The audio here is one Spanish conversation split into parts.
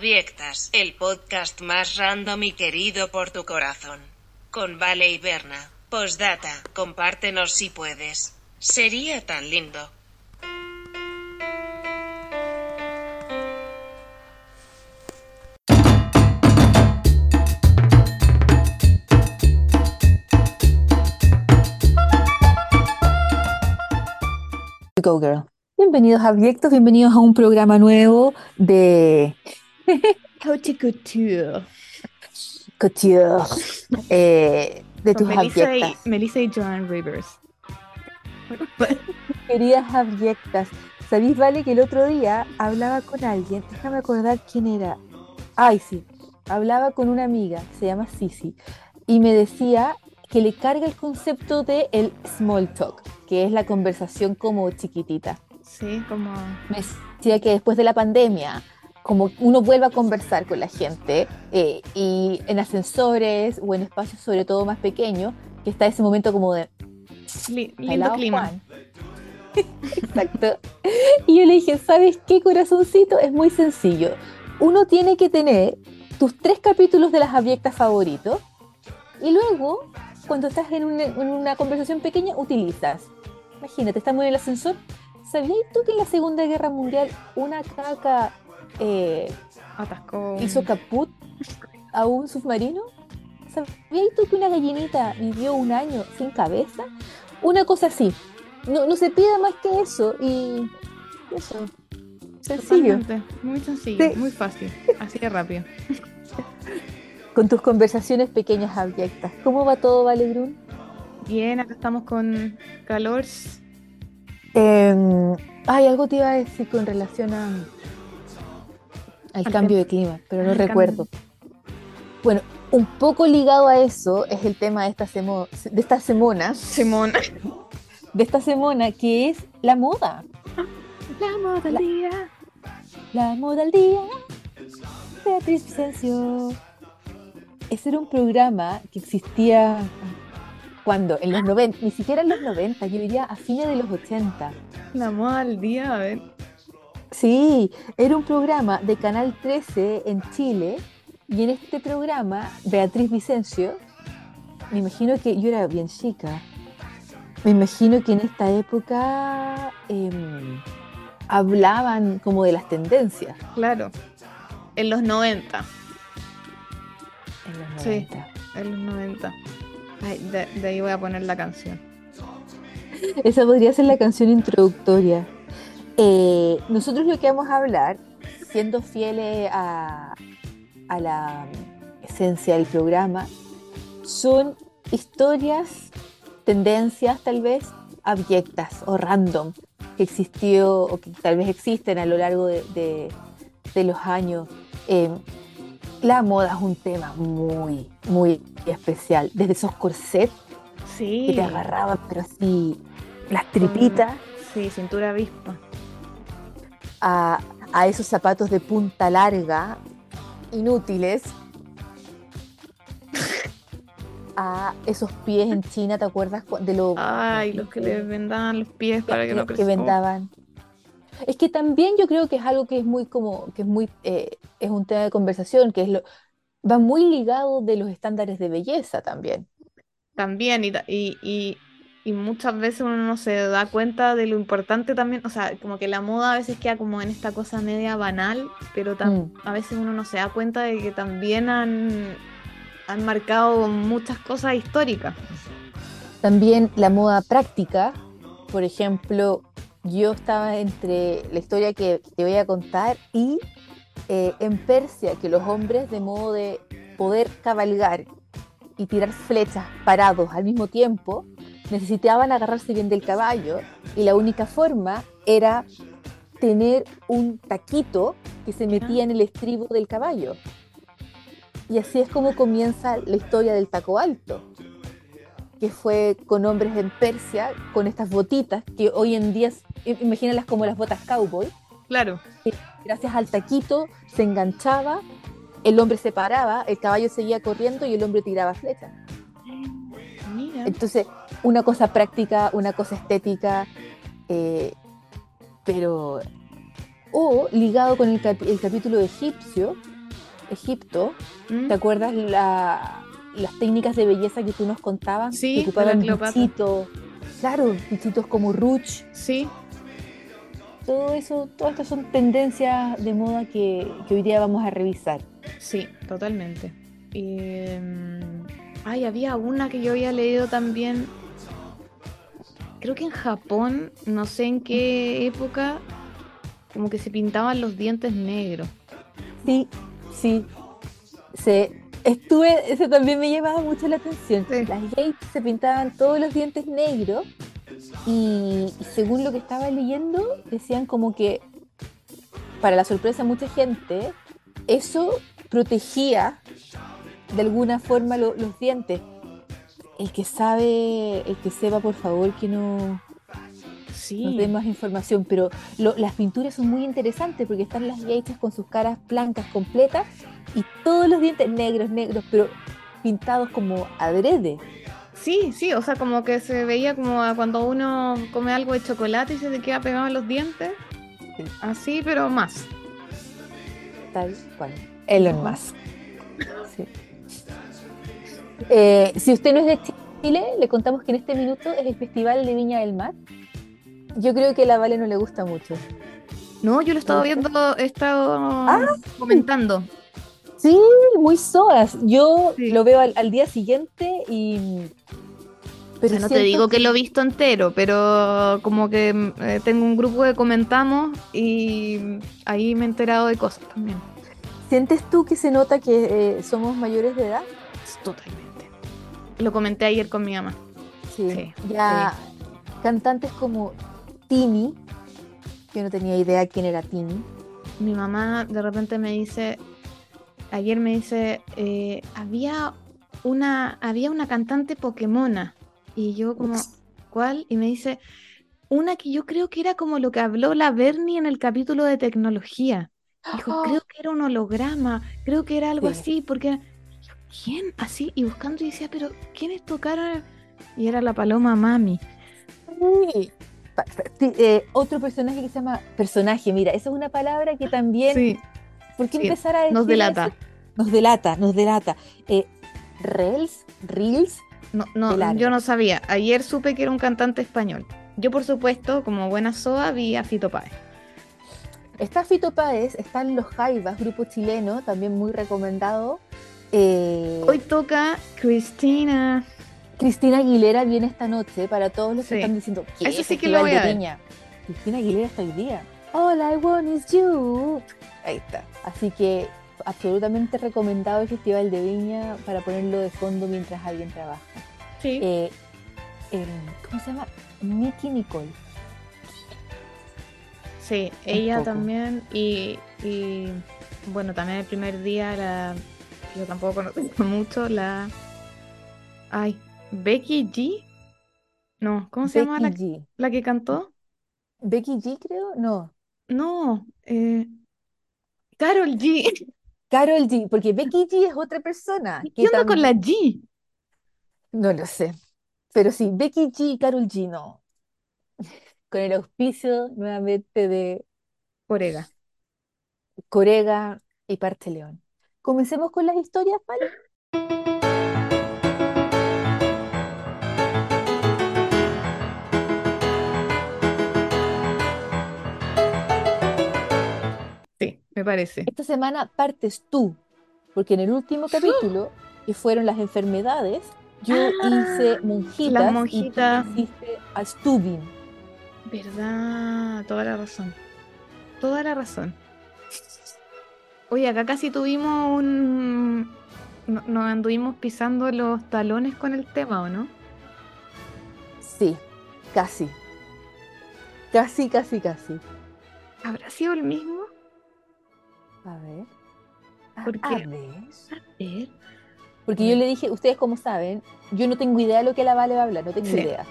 Abyectas, el podcast más random y querido por tu corazón. Con Vale y Berna. Postdata, compártenos si puedes. Sería tan lindo. Go Girl. Bienvenidos a Abyectos, bienvenidos a un programa nuevo de Couture Couture. Couture, eh, de tus Melissa y, Melissa y Joan Rivers. Queridas abyectas. ¿Sabéis, Vale, que el otro día hablaba con alguien? Déjame acordar quién era. Ay, sí. Hablaba con una amiga, se llama Sisi, y me decía que le carga el concepto de el small talk, que es la conversación como chiquitita. Sí, como. me decía que después de la pandemia, como uno vuelve a conversar con la gente eh, y en ascensores o en espacios sobre todo más pequeños, que está ese momento como de li- lindo "Hello, clima. Juan". Exacto. Y yo le dije, ¿sabes qué, corazoncito? Es muy sencillo. Uno tiene que tener tus tres capítulos de las abyectas favoritos y luego, cuando estás en una, en una conversación pequeña, utilizas. Imagínate, estamos en el ascensor. ¿Sabías tú que en la Segunda Guerra Mundial una caca eh, Atascó. hizo caput a un submarino? ¿Sabías tú que una gallinita vivió un año sin cabeza? Una cosa así. No, no se pide más que eso y eso. Sencillo. Totalmente. Muy sencillo, Sí. muy fácil. Así de rápido. Con tus conversaciones pequeñas abyectas. ¿Cómo va todo, Valegrun? Bien, acá estamos con calor. Eh, ay, algo te iba a decir con relación a, al Al cambio de clima, pero no al recuerdo. Bueno, un poco ligado a eso es el tema de esta, semo- de esta semana, Simón. de esta semana, que es la moda. La moda La- día. La moda al día. Beatriz Vicencio. Ese era un programa que existía cuando, en los 90, ni siquiera en los 90, yo diría a fines de los 80. La moda del día, a ver. Sí, era un programa de Canal 13 en Chile y en este programa Beatriz Vicencio, me imagino que yo era bien chica, me imagino que en esta época em, hablaban como de las tendencias Claro. En los 90. en los Sí. 90. En los 90. Ay, de, de ahí voy a poner la canción. Esa podría ser la canción introductoria. Eh, nosotros lo que vamos a hablar, siendo fieles a, a la esencia del programa, son historias, tendencias tal vez abyectas o random que existió o que tal vez existen a lo largo de, de- de los años. Eh, la moda es un tema muy, muy especial. Desde esos corsets que te agarraban, pero así, las tripitas, Sí, cintura avispa. A, a esos zapatos de punta larga, inútiles, a esos pies en China, ¿te acuerdas cu- de lo Ay, los que le vendaban los pies para que no que crezcan. vendaban? Es que también yo creo que es algo que es muy como, que es muy, eh, es un tema de conversación, que es lo, va muy ligado de los estándares de belleza también. También, y, y, y, y muchas veces uno no se da cuenta de lo importante también, o sea, como que la moda a veces queda como en esta cosa media banal, pero Mm. a veces uno no se da cuenta de que también han, han marcado muchas cosas históricas. También la moda práctica, por ejemplo, yo estaba entre la historia que te voy a contar y eh, en Persia, que los hombres de modo de poder cabalgar y tirar flechas parados al mismo tiempo, necesitaban agarrarse bien del caballo y la única forma era tener un taquito que se metía en el estribo del caballo. Y así es como comienza la historia del taco alto que fue con hombres en Persia, con estas botitas, que hoy en día, imagínalas como las botas cowboy, Claro, gracias al taquito se enganchaba, el hombre se paraba, el caballo seguía corriendo y el hombre tiraba flechas. Mira. Entonces, una cosa práctica, una cosa estética, eh, pero... O ligado con el, capítulo egipcio, Egipto, ¿Mm? ¿te acuerdas la- las técnicas de belleza que tú nos contabas? Sí, que ocupaban bichitos, claro, bichitos como Ruch, Sí, todo eso, todas estas son tendencias de moda que, que hoy día vamos a revisar. sí, totalmente. Mm, ay, había una que yo había leído también. Creo que en Japón, no sé en qué época, como que se pintaban los dientes negros. Sí, sí. Se, estuve, eso también me llamaba mucho la atención. Sí. Las gays se pintaban todos los dientes negros y, y según lo que estaba leyendo, decían como que, para la sorpresa de mucha gente, eso protegía de alguna forma lo- los dientes. El que sabe, el que sepa, por favor, que no, Sí. nos dé más información, pero lo- las pinturas son muy interesantes porque están las geishas con sus caras blancas completas y todos los dientes negros, negros, pero pintados como adrede. Sí, sí, o sea, como que se veía como a cuando uno come algo de chocolate y se te queda pegado en los dientes. Sí. Así, pero más. Tal cual. Elon Musk. Sí. Eh, si usted no es de Chile, le contamos que en este minuto es el Festival de Viña del Mar. Yo creo que a la Vale no le gusta mucho. No, yo lo he estado viendo, he estado Ah. comentando. Sí, muy soas. Yo Sí. lo veo al, al día siguiente y... O sea, no te digo que lo he visto entero, pero como que eh, tengo un grupo que comentamos y ahí me he enterado de cosas también. ¿Sientes tú que se nota que eh, somos mayores de edad? Totalmente. Lo comenté ayer con mi mamá. Sí. Sí, Ya cantantes como Tini, yo no tenía idea quién era Tini. Mi mamá de repente me dice, ayer me dice, eh, había una, había una cantante Pokémona. Y yo como, ¿cuál? Y me dice, una que yo creo que era como lo que habló la Bernie en el capítulo de tecnología. Dijo, creo que era un holograma, creo que era algo. Sí. así, porque yo, ¿quién? Así, y buscando y decía, pero ¿quiénes tocaron? Y era la paloma mami. Sí. Eh, otro personaje que se llama personaje, mira, esa es una palabra que también, Sí, ¿por qué empezar a nos decir delata. eso? Nos delata, nos delata. Eh, Reels, Reels, No, no, yo no sabía. Ayer supe que era un cantante español. Yo, por supuesto, como buena soa, vi a Fito Páez. Está Fito Páez, están Los Jaivas, grupo chileno, también muy recomendado. Eh, Hoy toca Cristina. Cristina Aguilera viene esta noche para todos los que están diciendo que Eso sí que lo Festival voy a ver. Cristina Aguilera está hoy día. All I want is you. Ahí está. Así que absolutamente recomendado el Festival de Viña para ponerlo de fondo mientras alguien trabaja. Sí. Eh, ¿Cómo se llama? Nicky Nicole. Sí, ella también. Y, y, bueno, también el primer día, la, yo tampoco conozco mucho, la. Ay, Becky G. No, ¿cómo se llama la, G. la que cantó? Becky G, creo. No. No, eh, Carol G. Carol G, porque Becky G es otra persona. ¿Qué onda con la G? No lo sé. Pero sí, Becky G y Carol G no. Con el auspicio nuevamente de Orega. Corega y Parche León. Comencemos con las historias, ¿vale? Sí, me parece. Esta semana partes tú, porque en el último capítulo, que fueron las enfermedades, yo hice monjitas las y tú hiciste a Stubin. Verdad, toda la razón. Toda la razón. Oye, acá casi tuvimos un... no- Nos anduvimos pisando los talones con el tema, ¿o no? Sí, casi. Casi, casi, casi. ¿Habrá sido el mismo? A ver. A- ¿Por a qué? ver. A ver. Porque yo le dije, ustedes como saben, yo no tengo idea de lo que la Vale va a hablar, no tengo Sí. idea.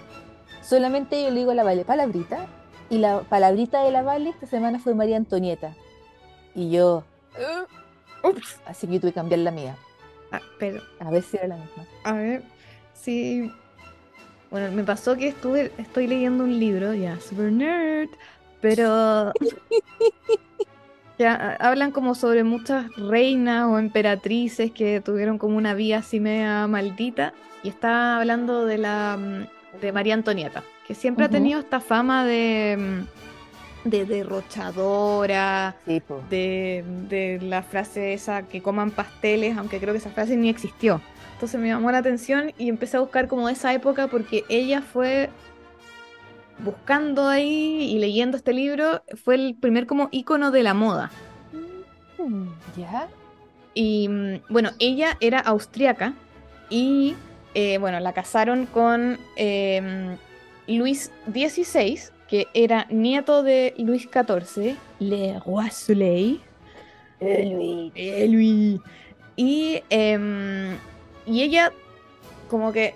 Solamente yo le digo a la Vale palabrita, y la palabrita de la Vale esta semana fue María Antonieta. Y yo, Ups. así que yo tuve que cambiar la mía, Ah, pero, a ver si era la misma. a ver, sí. Bueno, me pasó que estuve, estoy leyendo un libro, ya, super nerd, pero Ya, hablan como sobre muchas reinas o emperatrices que tuvieron como una vida así media maldita. Y está hablando de la mm, de María Antonieta, que siempre ha tenido esta fama de, mm, de derrochadora, de, de la frase esa que coman pasteles, aunque creo que esa frase ni existió. Entonces me llamó la atención y empecé a buscar como esa época porque ella fue buscando ahí y leyendo este libro, fue el primer como ícono de la moda. Mm, ¿Ya? Y mm, bueno, ella era austriaca y eh, bueno, la casaron con em, Luis XVI, que era nieto de Luis XIV, Le Roi Soleil. Eh, eh, Louis. Y, em, y ella como que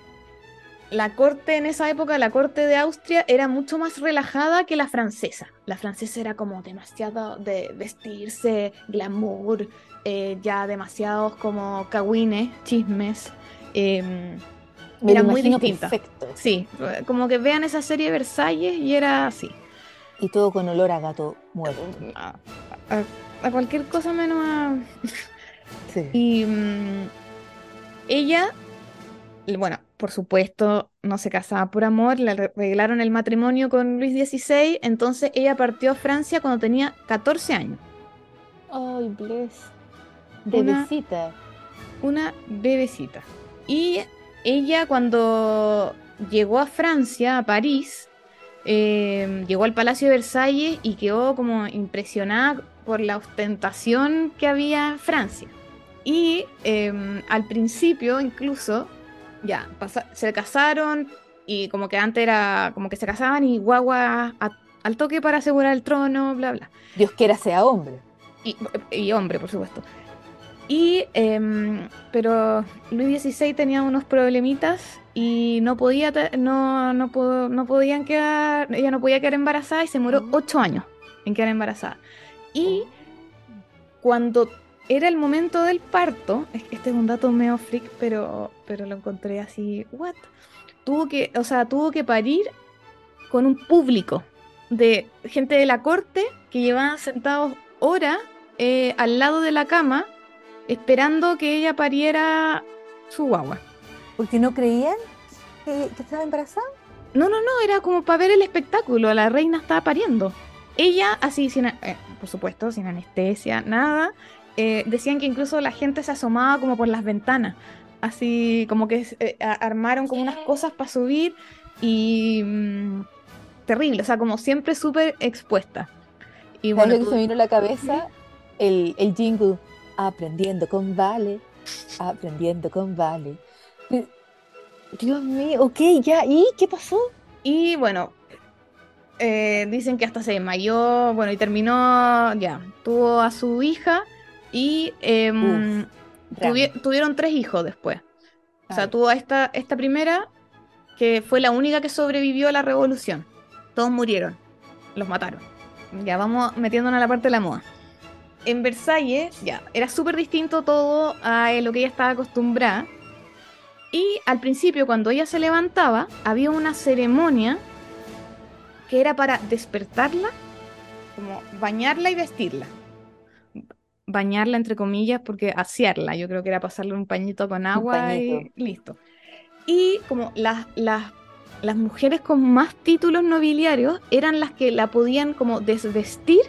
la corte en esa época, la corte de Austria, era mucho más relajada que la francesa. La francesa era como demasiado de vestirse, glamour, eh, ya demasiados como cagüines, chismes. Em, era muy distinta. Perfecto. Sí, como que vean esa serie de Versalles y era así. Y todo con olor a gato muerto. A, a cualquier cosa menos a... Sí. Y mm, ella, bueno, por supuesto, no se casaba por amor, le arreglaron el matrimonio con Luis XVI, entonces ella partió a Francia cuando tenía 14 años. Ay, bless. Una- Bebecita. Una bebecita. Y ella cuando llegó a Francia, a París, eh, llegó al Palacio de Versalles y quedó como impresionada por la ostentación que había en Francia. Y eh, al principio incluso, ya, se casaron y como que antes era como que se casaban y guagua a- al toque para asegurar el trono, bla, bla. Dios quiera sea hombre. Y, y hombre, por supuesto. Y, em, pero Luis XVI tenía unos problemitas y no podía, no, no, no podían quedar, ella no podía quedar embarazada y se demoró Mm. ocho años en quedar embarazada. Y cuando era el momento del parto, este es un dato medio freak, pero, pero lo encontré así, what? Tuvo que, o sea, tuvo que parir con un público de gente de la corte que llevaban sentados horas eh, al lado de la cama esperando que ella pariera su guagua. Porque no creían que, que estaba embarazada. No, no, no, era como para ver el espectáculo, la reina estaba pariendo. Ella, así, sin, eh, por supuesto, sin anestesia, nada, eh, decían que incluso la gente se asomaba como por las ventanas, así como que eh, armaron como unas cosas para subir y mm, terrible, o sea, como siempre súper expuesta. Y ¿Sabes bueno, lo que se a la cabeza? El, el jingle. Aprendiendo con Vale. Aprendiendo con Vale. Pero- Dios mío, ok, ya. ¿Y qué pasó? Y bueno, eh, dicen que hasta se desmayó, bueno, y terminó, ya, tuvo a su hija y em, Uf, tuvi- drama. tuvieron tres hijos después. O sea, tuvo a esta, esta primera, que fue la única que sobrevivió a la revolución. Todos murieron, los mataron. Ya vamos metiéndonos a la parte de la moda. En Versalles, ya, era súper distinto todo a lo que ella estaba acostumbrada. Y al principio, cuando ella se levantaba, había una ceremonia que era para despertarla, como bañarla y vestirla. Bañarla entre comillas, porque asearla, yo creo que era pasarle un pañito con agua y listo. Y como las, las, las mujeres con más títulos nobiliarios eran las que la podían como desvestir,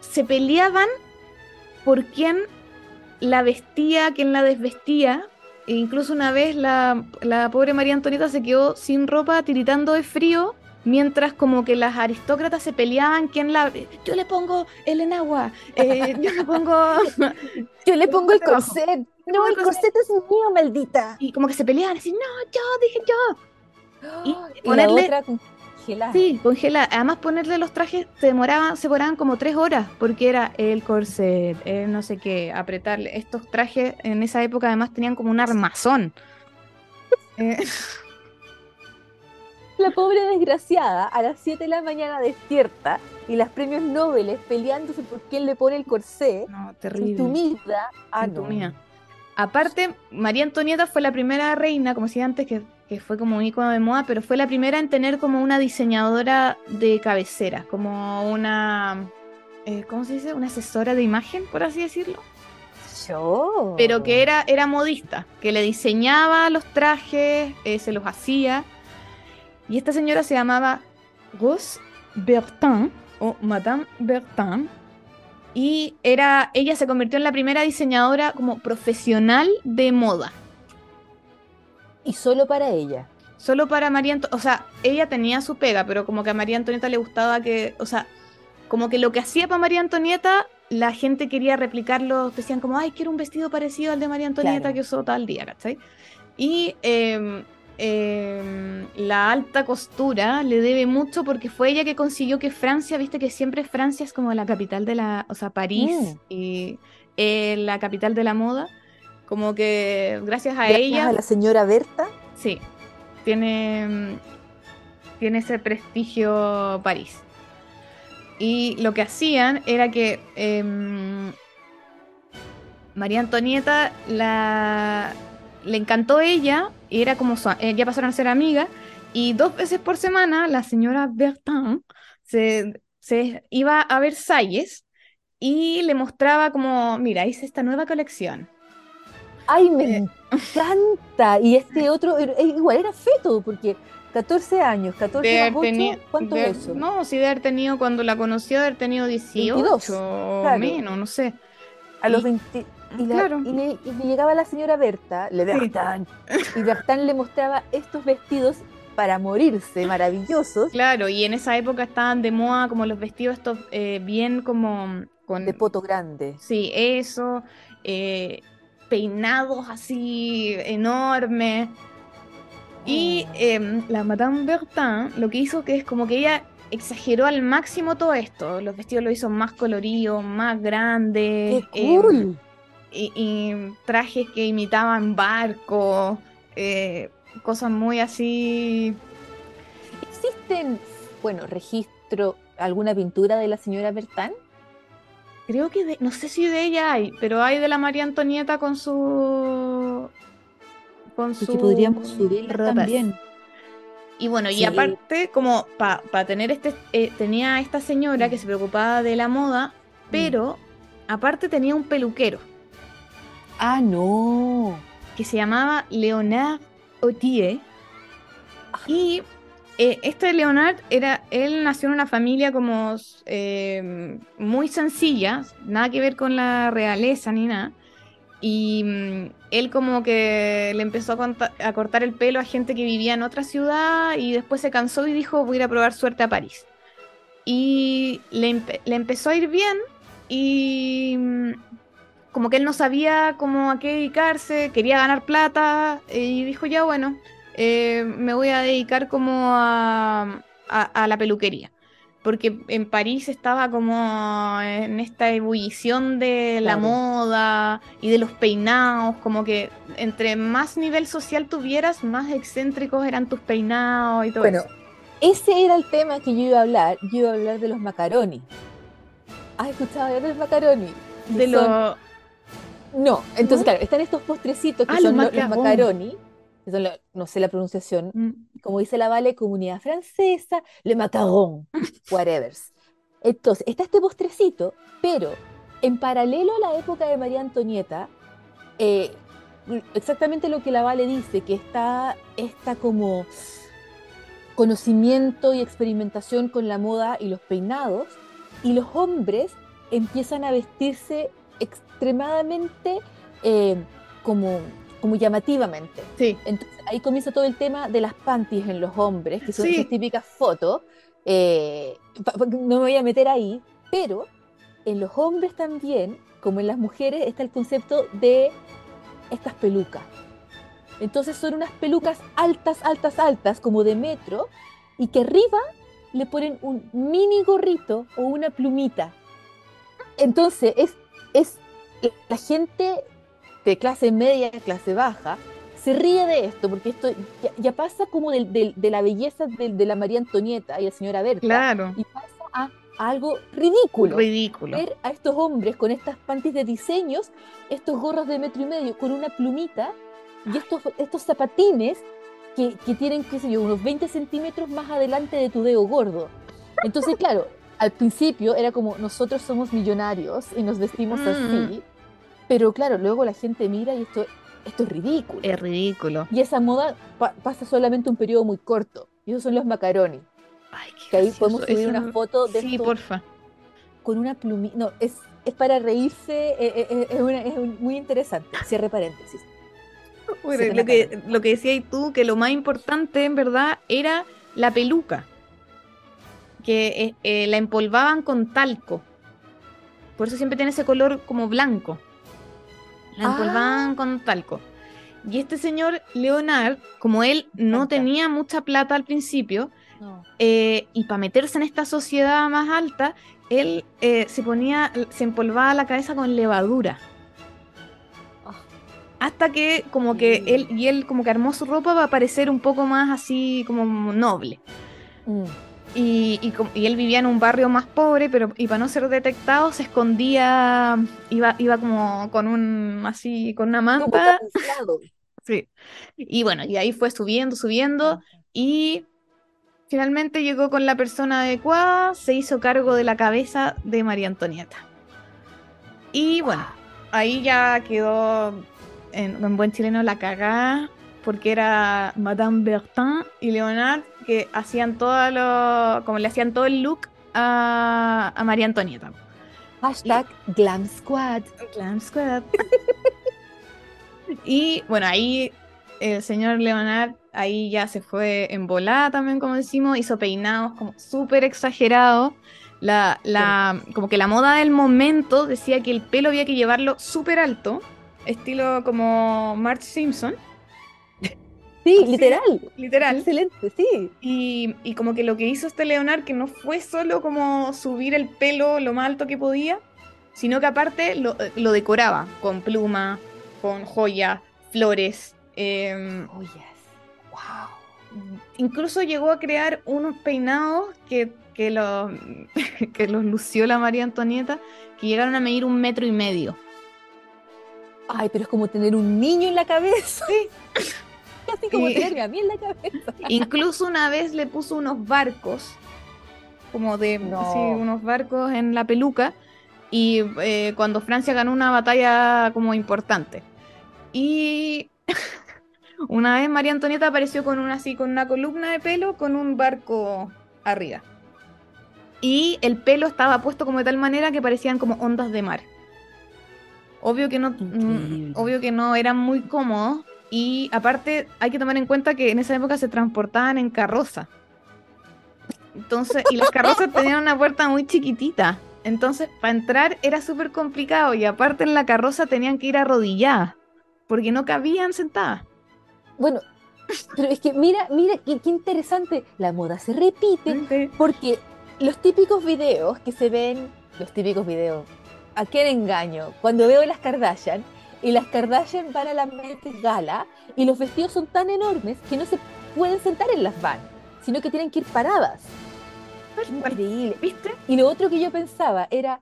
se peleaban por quién la vestía, quién la desvestía. E incluso una vez la, la pobre María Antonieta se quedó sin ropa, tiritando de frío, mientras como que las aristócratas se peleaban quién la... Yo le pongo el enagua, eh, yo le pongo... Yo le pongo el corset. No, el corset es mío, maldita. Y como que se peleaban, así, no, yo, dije yo. Y Y ponerle- la otra congelada. Sí, congela. Además ponerle los trajes se demoraban, se demoraban como tres horas, porque era el corset, el no sé qué, apretarle. Estos trajes en esa época además tenían como un armazón. Eh, La pobre desgraciada a las 7 de la mañana despierta y las premios Nobel peleándose por quién le pone el corsé. no, terrible. Entumida. Ah, no. Aparte, María Antonieta fue la primera reina, como decía antes, que, que fue como un icono de moda, pero fue la primera en tener como una diseñadora de cabecera, como una eh, ¿cómo se dice? Una asesora de imagen, por así decirlo. Yo. Pero que era, era modista, que le diseñaba los trajes, eh, se los hacía. Y esta señora se llamaba Rose Bertin o Madame Bertin. Y era, ella se convirtió en la primera diseñadora como profesional de moda. Y solo para ella. Solo para María Antonieta, o sea, ella tenía su pega, pero como que a María Antonieta le gustaba que, o sea, como que lo que hacía para María Antonieta, la gente quería replicarlo, decían como, ay, quiero un vestido parecido al de María Antonieta Claro. que usó tal día, ¿cachai? Y em, em, la alta costura le debe mucho porque fue ella que consiguió que Francia, viste que siempre Francia es como la capital de la, o sea, París Mm. y eh, la capital de la moda, como que gracias a Gracias ella... a la señora Berta. Sí, tiene, mm, tiene ese prestigio París. Y lo que hacían era que em, María Antonieta la, le encantó ella, y era como su, eh, ya pasaron a ser amigas, y dos veces por semana la señora Bertin se, se iba a Versalles y le mostraba como, mira, hice esta nueva colección. ¡Ay, me Eh. encanta! Y este otro, era- eh, igual era feto, porque 14 años, 14 De más haber 8, teni- ¿cuánto de- es eso? No, sí, de haber tenido, cuando la conoció, de haber tenido 18 22, o claro. menos, no sé. A los y- 20. Y, la- Claro. y le, y llegaba la señora Berta, le Sí. Bertán, y Bertán le mostraba estos vestidos para morirse, maravillosos, Claro, y en esa época estaban de moda como los vestidos estos eh, bien como con... de poto grande. Sí, eso, eh, peinados así enormes. Y Oh. em, la Madame Bertin lo que hizo que es como que ella exageró al máximo todo esto. Los vestidos lo hizo más coloridos, más grandes. ¡Qué em, cool! y, y trajes que imitaban barcos, eh, cosas muy así. ¿Existen, bueno, registro, alguna pintura de la señora Bertán? Creo que de- no sé si de ella hay, pero hay de la María Antonieta con su. Con su. podríamos subirla ropas. también. Y bueno, Sí. y aparte, como para tener este. eh, tenía esta señora que se preocupaba de la moda, Mm. pero aparte tenía un peluquero Ah, no. que se llamaba Leonard Otier. Y eh, este Leonard era, él nació en una familia como eh, muy sencilla, nada que ver con la realeza ni nada. Y mm, él como que le empezó a, cortar el pelo a gente que vivía en otra ciudad y después se cansó y dijo voy a probar suerte a París. Y le, empe- le empezó a ir bien y mm, como que él no sabía cómo a qué dedicarse, quería ganar plata y dijo ya bueno, eh, me voy a dedicar como a, a- a la peluquería. Porque en París estaba como en esta ebullición de la Claro. moda y de los peinados, como que entre más nivel social tuvieras, más excéntricos eran tus peinados y todo Bueno, eso. ese era el tema que yo iba a hablar. Yo iba a hablar de los macaroni. ¿Has escuchado hablar de los macaroni? De son- lo... No, entonces ¿No? claro, están estos postrecitos que Ah, los son lo- los, macarons. macaroni, no sé la pronunciación, Mm, como dice la Vale, comunidad francesa, le macaron, whatever. Entonces, está este postrecito, pero en paralelo a la época de María Antonieta, eh, exactamente lo que la Vale dice, que está, está como conocimiento y experimentación con la moda y los peinados, y los hombres empiezan a vestirse extremadamente eh, como, como llamativamente. Sí, Entonces ahí comienza todo el tema de las panties en los hombres, que son Sí. esas típicas fotos. eh, no me voy a meter ahí, pero en los hombres también, como en las mujeres, está el concepto de estas pelucas. Entonces son unas pelucas altas, altas, altas, como de metro, y que arriba le ponen un mini gorrito o una plumita. Entonces es, es la gente de clase media, clase baja, se ríe de esto, porque esto ya, ya pasa como del- del- de, la belleza de, de la María Antonieta y la señora Berta, claro. y pasa a, a algo ridículo. Ridículo. Ver a estos hombres con estas panties de diseños, estos gorros de metro y medio con una plumita y estos, estos zapatines que, que tienen, qué sé yo, unos 20 centímetros más adelante de tu dedo gordo. Entonces, claro, al principio era como nosotros somos millonarios y nos vestimos Mm. así, pero claro, luego la gente mira y esto, esto es ridículo. Es ridículo. Y esa moda pa- pasa solamente un periodo muy corto. Y esos son los macaroni. Ay, qué Que ahí podemos subir Eso una no- foto de Sí, esto porfa. con una plumita. No, es, es para reírse, eh, eh, eh, es, una- es un- muy interesante. Cierre paréntesis. Lo, que, lo que decías tú, que lo más importante en verdad era la peluca, que eh, la empolvaban con talco. Por eso siempre tiene ese color como blanco. La Ah. empolvaban con talco. Y este señor Leonard, como él no tenía mucha plata al principio, No. eh, y para meterse en esta sociedad más alta, él eh, se ponía, se empolvaba la cabeza con levadura. Ah. Hasta que como que Sí. él y él como que armó su ropa para parecer un poco más así como noble. Mm. Y, y com- y él vivía en un barrio más pobre, pero y para no ser detectado se escondía, iba, iba como con un así, con una manta. Sí. Y bueno, y ahí fue subiendo, subiendo. Y finalmente llegó con la persona adecuada, se hizo cargo de la cabeza de María Antonieta. Y bueno, ahí ya quedó en, en buen chileno la cagada, porque era Madame Bertin y Leonard que hacían todo lo, como le hacían todo el look a, a María Antonieta. Hashtag Glam Squad. Glam Squad. y bueno, ahí el señor Leonard ahí ya se fue en volada también, como decimos, hizo peinados como súper exagerados. La, la, como que la moda del momento decía que el pelo había que llevarlo súper alto, estilo como Marge Simpson, Sí, literal. literal. Excelente, sí. Y, y como que lo que hizo este Leonard, que no fue solo como subir el pelo lo más alto que podía, sino que aparte lo, lo decoraba con pluma, con joyas, flores. Oh, yes. Wow. incluso llegó a crear unos peinados que, que, los, que los lució la María Antonieta, que llegaron a medir un metro y medio. Ay, pero es como tener un niño en la cabeza. Sí. Así como Y- tenerme a mí en la cabeza. Incluso una vez le puso unos barcos, como de No. así, unos barcos en la peluca, y eh, cuando Francia ganó una batalla como importante. Y una vez María Antonieta apareció con una así, con una columna de pelo con un barco arriba. Y el pelo estaba puesto como de tal manera que parecían como ondas de mar. Obvio que no, mm, obvio que no eran muy cómodos. Y aparte hay que tomar en cuenta que en esa época se transportaban en carroza. Entonces, y las carrozas tenían una puerta muy chiquitita. Entonces, para entrar era súper complicado. Y aparte en la carroza tenían que ir arrodilladas. Porque no cabían sentadas. Bueno, pero es que mira, mira, qué, qué interesante. La moda se repite porque los típicos videos que se ven, los típicos videos, ¿a quién engaño? Cuando veo las Kardashian y las Kardashian van a la Met Gala y los vestidos son tan enormes que no se pueden sentar en las van, sino que tienen que ir paradas. Increíble. ¿Viste? Y lo otro que yo pensaba era,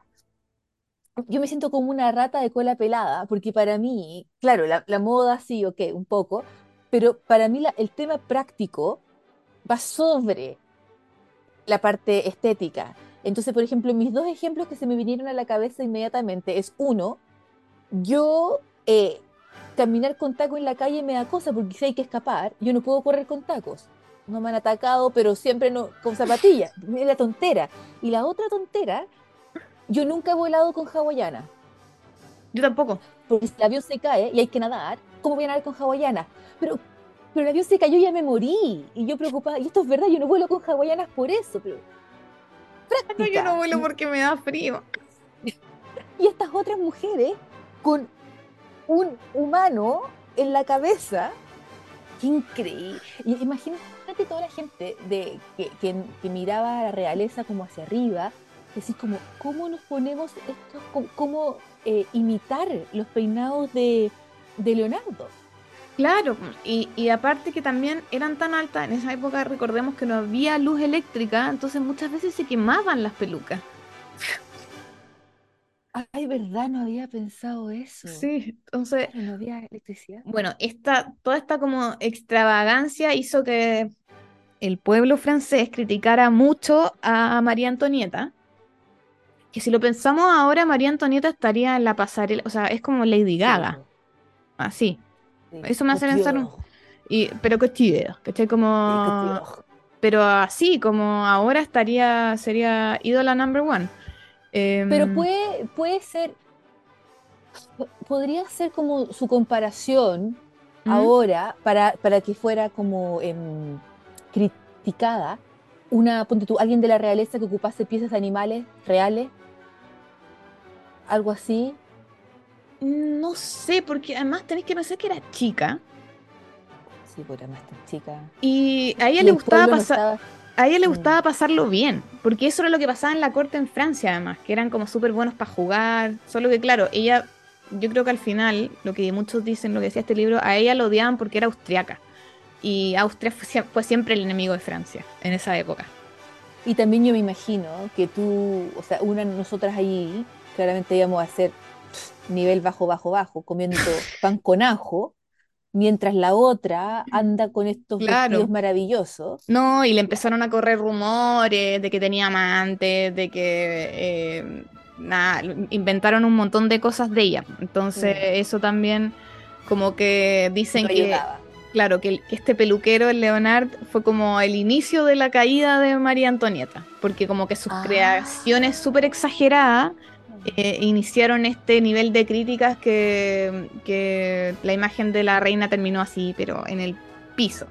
yo me siento como una rata de cola pelada, porque para mí, claro, la, la moda sí, ok, un poco, pero para mí la- el tema práctico va sobre la parte estética. Entonces, por ejemplo, mis dos ejemplos que se me vinieron a la cabeza inmediatamente es uno, yo eh, caminar con taco en la calle me da cosa porque si hay que escapar, yo no puedo correr con tacos. No me han atacado, pero siempre no, con zapatillas. Es la tontera. Y la otra tontera, yo nunca he volado con hawaiana. Yo tampoco. Porque si el avión se cae y hay que nadar, ¿cómo voy a nadar con hawaiana? Pero, pero el avión se cayó y ya me morí. Y yo preocupada, y esto es verdad, yo no vuelo con hawaianas por eso. Pero No, yo no vuelo porque me da frío. Y estas otras mujeres con un humano en la cabeza. Qué increíble. Y imagínate toda la gente de, que, que- miraba a la realeza como hacia arriba, decir como, ¿cómo nos ponemos esto? ¿Cómo, cómo, eh, imitar los peinados de, de Leonardo? Claro, y, y aparte que también eran tan altas, en esa época recordemos que no había luz eléctrica, entonces muchas veces se quemaban las pelucas. Ay, verdad, no había pensado eso. Sí, entonces, Claro, no había electricidad. bueno, esta, toda esta como extravagancia hizo que el pueblo francés criticara mucho a María Antonieta Que si lo pensamos ahora, María Antonieta estaría en la pasarela, o sea, es como Lady Gaga, así. Sí. Eso me hace pensar un-. Y, pero Couture, ¿cachai? Como... Pero así, como ahora estaría, sería ídola number one. Em, Pero puede, puede ser, podría ser como su comparación ¿Mm? ahora para, para que fuera como em, criticada una, ponte tú, alguien de la realeza que ocupase piezas de animales reales, algo así. No sé, porque además tenés que pensar que era chica Sí, por más tan chica. y a ella Y le gustaba no pasar, estaba- a ella le Mm. gustaba pasarlo bien, porque eso era lo que pasaba en la corte en Francia, además, que eran como súper buenos para jugar. Solo que, claro, ella, yo creo que al final, lo que muchos dicen, lo que decía este libro, a ella lo odiaban porque era austriaca. Y Austria fue, sie- fue siempre el enemigo de Francia en esa época. Y también yo me imagino que tú, o sea, una de nosotras ahí, claramente íbamos a hacer nivel bajo, bajo, bajo, comiendo pan con ajo, mientras la otra anda con estos Claro. vestidos maravillosos. No, y le empezaron a correr rumores de que tenía amantes, de que eh, nada, inventaron un montón de cosas de ella. Entonces, eso también, como que dicen no que, ayudaba. claro, que este peluquero, el Leonard, fue como el inicio de la caída de María Antonieta, porque como que sus Ah. creaciones súper exageradas eh, iniciaron este nivel de críticas que, que la imagen de la reina terminó así, pero en el piso.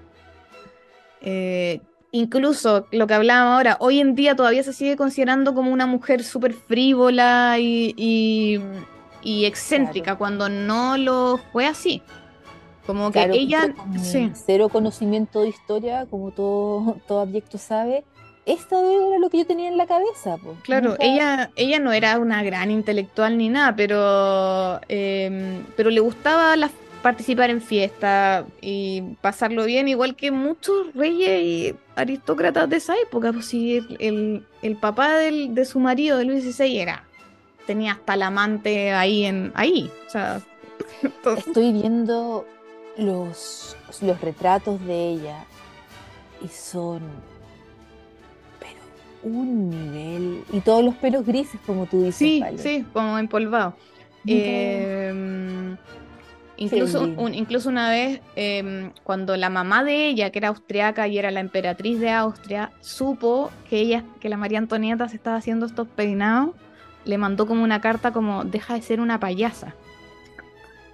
Eh, incluso lo que hablábamos ahora, hoy en día todavía se sigue considerando como una mujer súper frívola y, y- y excéntrica, Claro. cuando no lo fue así. Como que Claro, ella, sí, cero conocimiento de historia, como todo, todo abyecto sabe, esto era lo que yo tenía en la cabeza. po. Claro, Nunca- ella, ella no era una gran intelectual ni nada, pero, em, pero le gustaba la- participar en fiestas y pasarlo bien, igual que muchos reyes y aristócratas de esa época. Pues si el, el- el papá del- de su marido, de Luis XVI, era, tenía hasta el amante ahí en ahí. O sea, entonces- Estoy viendo los, los retratos de ella y son, un nivel, y todos los pelos grises, como tú dices, Sí, Palo. sí, como empolvado. Em, incluso, un- incluso una vez, em, cuando la mamá de ella, que era austriaca y era la emperatriz de Austria, supo que ella, que la María Antonieta se estaba haciendo estos peinados, le mandó como una carta como deja de ser una payasa.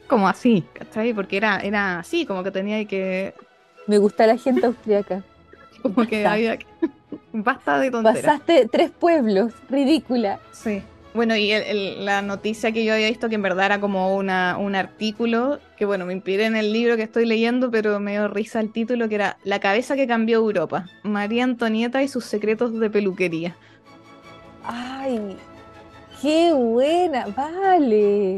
Como así, ¿cachai? Porque era, era así, como que tenía que, Me gusta la gente austriaca. como que había que, basta de tonteras. Pasaste tres pueblos, ridícula. Sí. Bueno, y el- el- la noticia que yo había visto, que en verdad era como una, un artículo, que bueno, me inspiré en el libro que estoy leyendo, pero me dio risa el título, que era La cabeza que cambió Europa, María Antonieta y sus secretos de peluquería. Ay, qué buena, vale.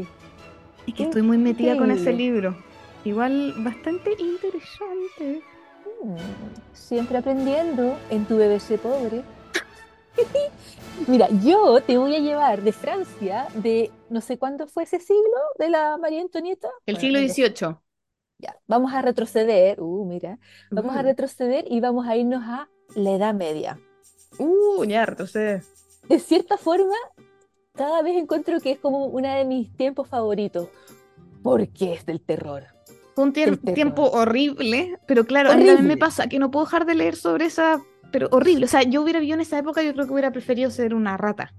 Es que estoy muy metida con ese libro. Igual bastante interesante. Mm, Siempre aprendiendo en tu BBC pobre. Mira, yo te voy a llevar de Francia, de no sé cuándo fue ese siglo de la María Antonieta. El siglo. XVIII. Ya, vamos a retroceder, uh, mira, vamos a retroceder y vamos a irnos a la Edad Media. uh, ya. De cierta forma, cada vez encuentro que es como uno de mis tiempos favoritos, porque es del terror. Fue un tiempo horrible, pero claro, a mí también me pasa que no puedo dejar de leer sobre esa, pero horrible. O sea, yo hubiera vivido en esa época, yo creo que hubiera preferido ser una rata.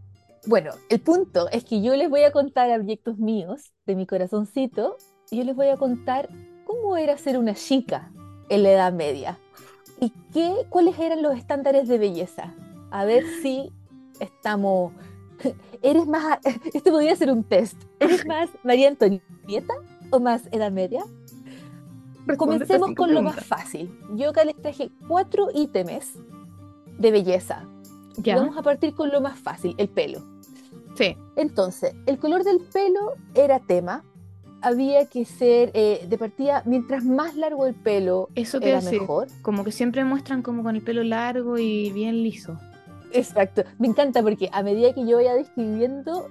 Bueno, el punto es que yo les voy a contar abyectos míos de mi corazoncito y yo les voy a contar cómo era ser una chica en la Edad Media y qué, cuáles eran los estándares de belleza. A ver si estamos... ¿Eres más... Este podría ser un test. ¿Eres más María Antonieta o más Edad Media? Comencemos con lo más fácil. Yo acá les traje cuatro ítems de belleza. Ya, vamos a partir con lo más fácil, el pelo. sí. Entonces, el color del pelo era tema. Había que ser eh, de partida, mientras más largo el pelo, Eso era decir. mejor. Como que siempre muestran como con el pelo largo y bien liso. Exacto. Me encanta porque a medida que yo vaya describiendo,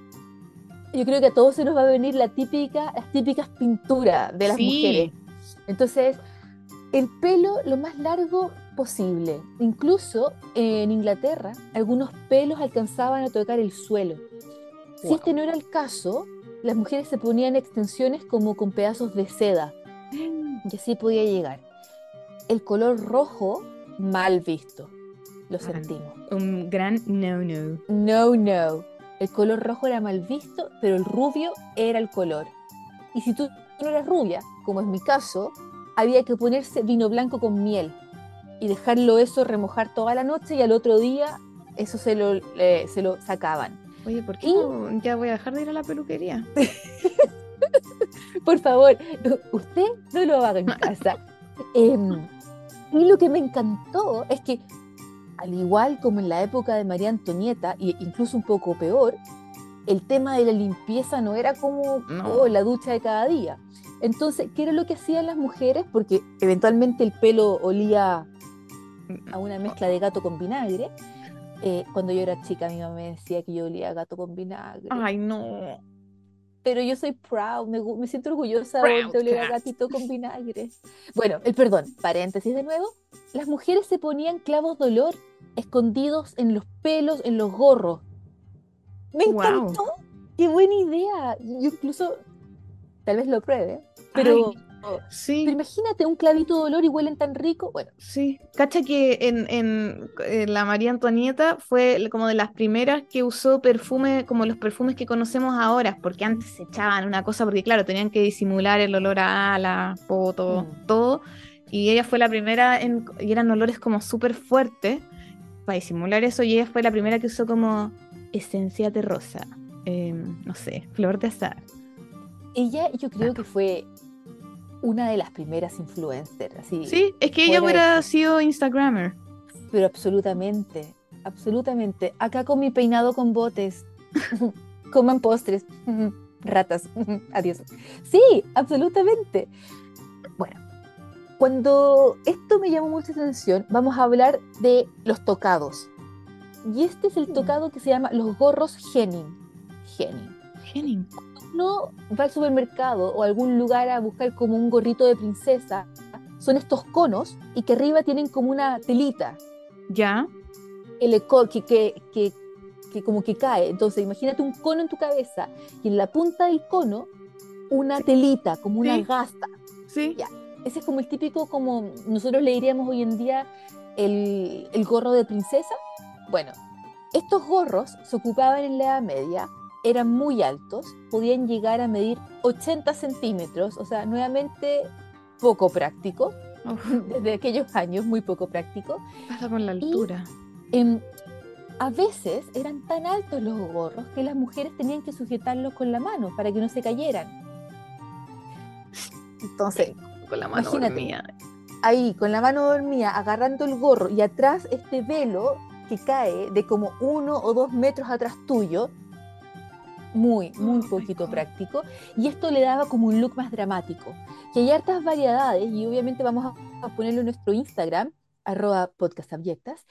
yo creo que a todos se nos va a venir la típica, las típicas pinturas de las Sí. mujeres. Entonces, el pelo lo más largo posible. Incluso en Inglaterra, algunos pelos alcanzaban a tocar el suelo. Si este no era el caso, las mujeres se ponían extensiones como con pedazos de seda y así podía llegar. El color rojo, mal visto. Lo Ah. sentimos. Un gran no-no. No, no. El color rojo era mal visto, pero el rubio era el color. Y si tú no eras rubia, como es mi caso, había que ponerse vino blanco con miel y dejarlo eso remojar toda la noche y al otro día eso se lo, eh, se lo sacaban. Oye, ¿por qué Y- no- ya voy a dejar de ir a la peluquería? Por favor, usted no lo haga en casa. Em, y lo que me encantó es que, al igual como en la época de María Antonieta, e incluso un poco peor, el tema de la limpieza no era como No. oh, la ducha de cada día. Entonces, ¿qué era lo que hacían las mujeres? Porque eventualmente el pelo olía a una mezcla de gato con vinagre. Eh, cuando yo era chica, mi mamá me decía que yo olía a gato con vinagre Ay, no. pero yo soy proud, me, siento orgullosa Proud de oler a gatito con vinagre. Bueno, el perdón, paréntesis de nuevo. Las mujeres se ponían clavos de olor escondidos en los pelos, en los gorros. Me encantó. Qué buena idea. Yo incluso, tal vez lo pruebe, pero, Sí. pero imagínate un clavito de olor y huelen tan rico. Bueno, Sí, cacha que en, en- en la María Antonieta fue como de las primeras que usó perfume como los perfumes que conocemos ahora, porque antes se echaban una cosa, porque claro, tenían que disimular el olor a ala, poto, Mm. todo, y ella fue la primera, en, y eran olores como súper fuertes para disimular eso, y ella fue la primera que usó como esencia de rosa, em, no sé, flor de azar. ella yo creo que fue una de las primeras influencers. Así, Sí, es que ella de hubiera sido Instagrammer. Pero absolutamente, absolutamente. Acá con mi peinado con botes. Coman postres. Ratas. Adiós. Sí, absolutamente. Bueno, cuando esto me llamó mucha atención, vamos a hablar de los tocados. Y este es el tocado que se llama los gorros Henning. Henning. Henning. Uno va al supermercado o a algún lugar a buscar como un gorrito de princesa. Son estos conos y que arriba tienen como una telita Ya. el eco que, que, que, que como que cae. Entonces, imagínate un cono en tu cabeza y en la punta del cono una telita, como una Sí. gasta. Sí. Ya. Ese es como el típico, como nosotros le diríamos hoy en día, el, el gorro de princesa. Bueno, estos gorros se ocupaban en la Edad Media, eran muy altos, podían llegar a medir 80 centímetros, o sea, nuevamente poco práctico, Uf, desde aquellos años, muy poco práctico. pasa con la altura. Em, a veces eran tan altos los gorros que las mujeres tenían que sujetarlos con la mano para que no se cayeran. Entonces, Con la mano imagínate. dormida. ahí con la mano dormida, agarrando el gorro y atrás este velo que cae de como uno o dos metros atrás tuyo, muy, muy Oh my poquito práctico. Y esto le daba como un look más dramático. Que hay hartas variedades y obviamente vamos a, ponerlo en nuestro Instagram, arroba podcastabyectas,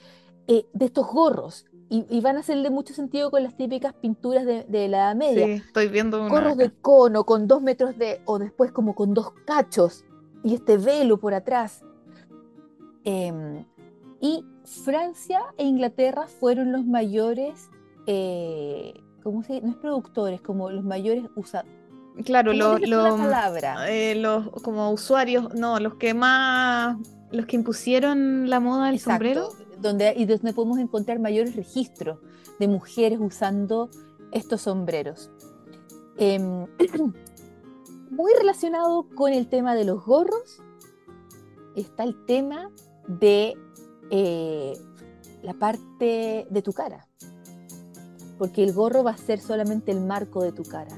eh, de estos gorros. Y, y van a hacerle mucho sentido con las típicas pinturas de, de la Edad Media Sí, estoy viendo una. gorros acá. de cono con dos metros de, o después como con dos cachos y este velo por atrás. Em, y Francia e Inglaterra fueron los mayores, eh, ¿cómo se dice? No es productores, como los mayores usadores. Claro, lo- la lo- palabra? eh, los como usuarios, no, los que más, los que impusieron la moda del Exacto, sombrero. donde, y donde podemos encontrar mayores registros de mujeres usando estos sombreros. Em, muy relacionado con el tema de los gorros está el tema de eh, la parte de tu cara. Porque el gorro va a ser solamente el marco de tu cara.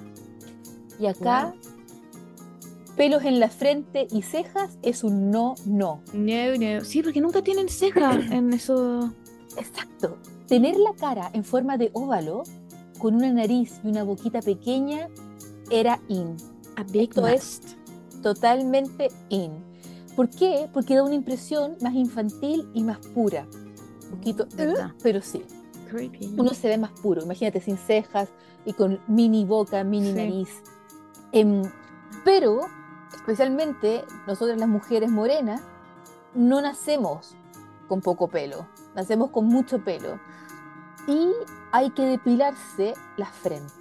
Y acá, pelos en la frente y cejas es un no, no. No, no. Sí, porque nunca tienen ceja en eso. Exacto. Tener la cara en forma de óvalo, con una nariz y una boquita pequeña, era in. A big Esto es- Totalmente in. ¿Por qué? Porque da una impresión más infantil y más pura. Un poquito. "Ugh", pero sí. creepy. Uno se ve más puro. Imagínate sin cejas y con mini boca, mini Sí. nariz. Em, pero, especialmente nosotras las mujeres morenas, no nacemos con poco pelo, nacemos con mucho pelo. Y hay que depilarse la frente.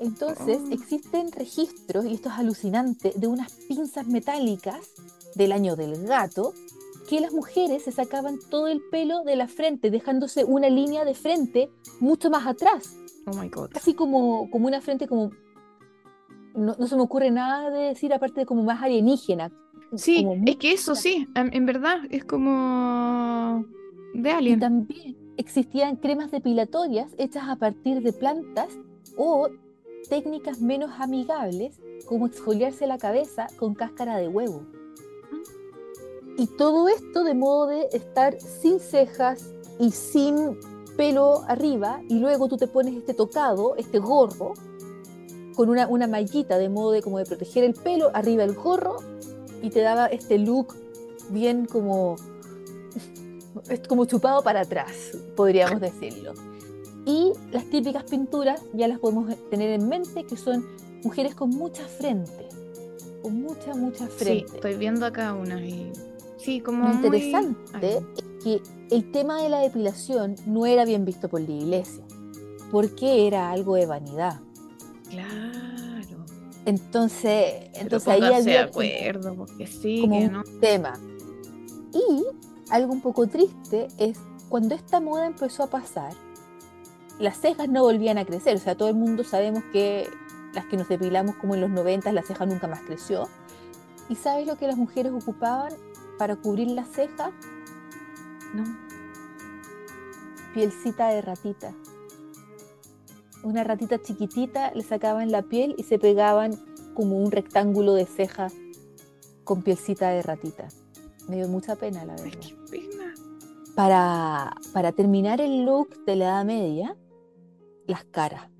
Entonces, Oh. existen registros, y esto es alucinante, de unas pinzas metálicas del año del gato, que las mujeres se sacaban todo el pelo de la frente, dejándose una línea de frente mucho más atrás, Oh my god. casi como, como una frente como... No, no se me ocurre nada de decir aparte de como más alienígena. Sí, como es que eso sí, en, en verdad es como de Y Alien. también existían cremas depilatorias hechas a partir de plantas o técnicas menos amigables, como exfoliarse la cabeza con cáscara de huevo. Y todo esto de modo de estar sin cejas y sin pelo arriba, y luego tú te pones este tocado, este gorro, con una, una mallita de modo de como de proteger el pelo, arriba el gorro, y te daba este look bien como como chupado para atrás, podríamos decirlo. Y las típicas pinturas ya las podemos tener en mente, que son mujeres con mucha frente, con mucha, mucha Sí, frente. estoy viendo acá una y sí, como Lo interesante es que el tema de la depilación no era bien visto por la iglesia, porque era algo de vanidad. Claro. Entonces, Pero entonces ahí de había como- acuerdo, porque sí, como que un tema. Y algo un poco triste es cuando esta moda empezó a pasar, las cejas no volvían a crecer. O sea, todo el mundo sabemos que las que nos depilamos como en los 90, la ceja nunca más creció. ¿Y sabes lo que las mujeres ocupaban para cubrir las cejas? No. Pielcita de ratita. Una ratita chiquitita, le sacaban la piel y se pegaban como un rectángulo de ceja con pielcita de ratita. Me dio mucha pena, la Ay, verdad. qué pena. Para, para terminar el look de la Edad Media, las caras.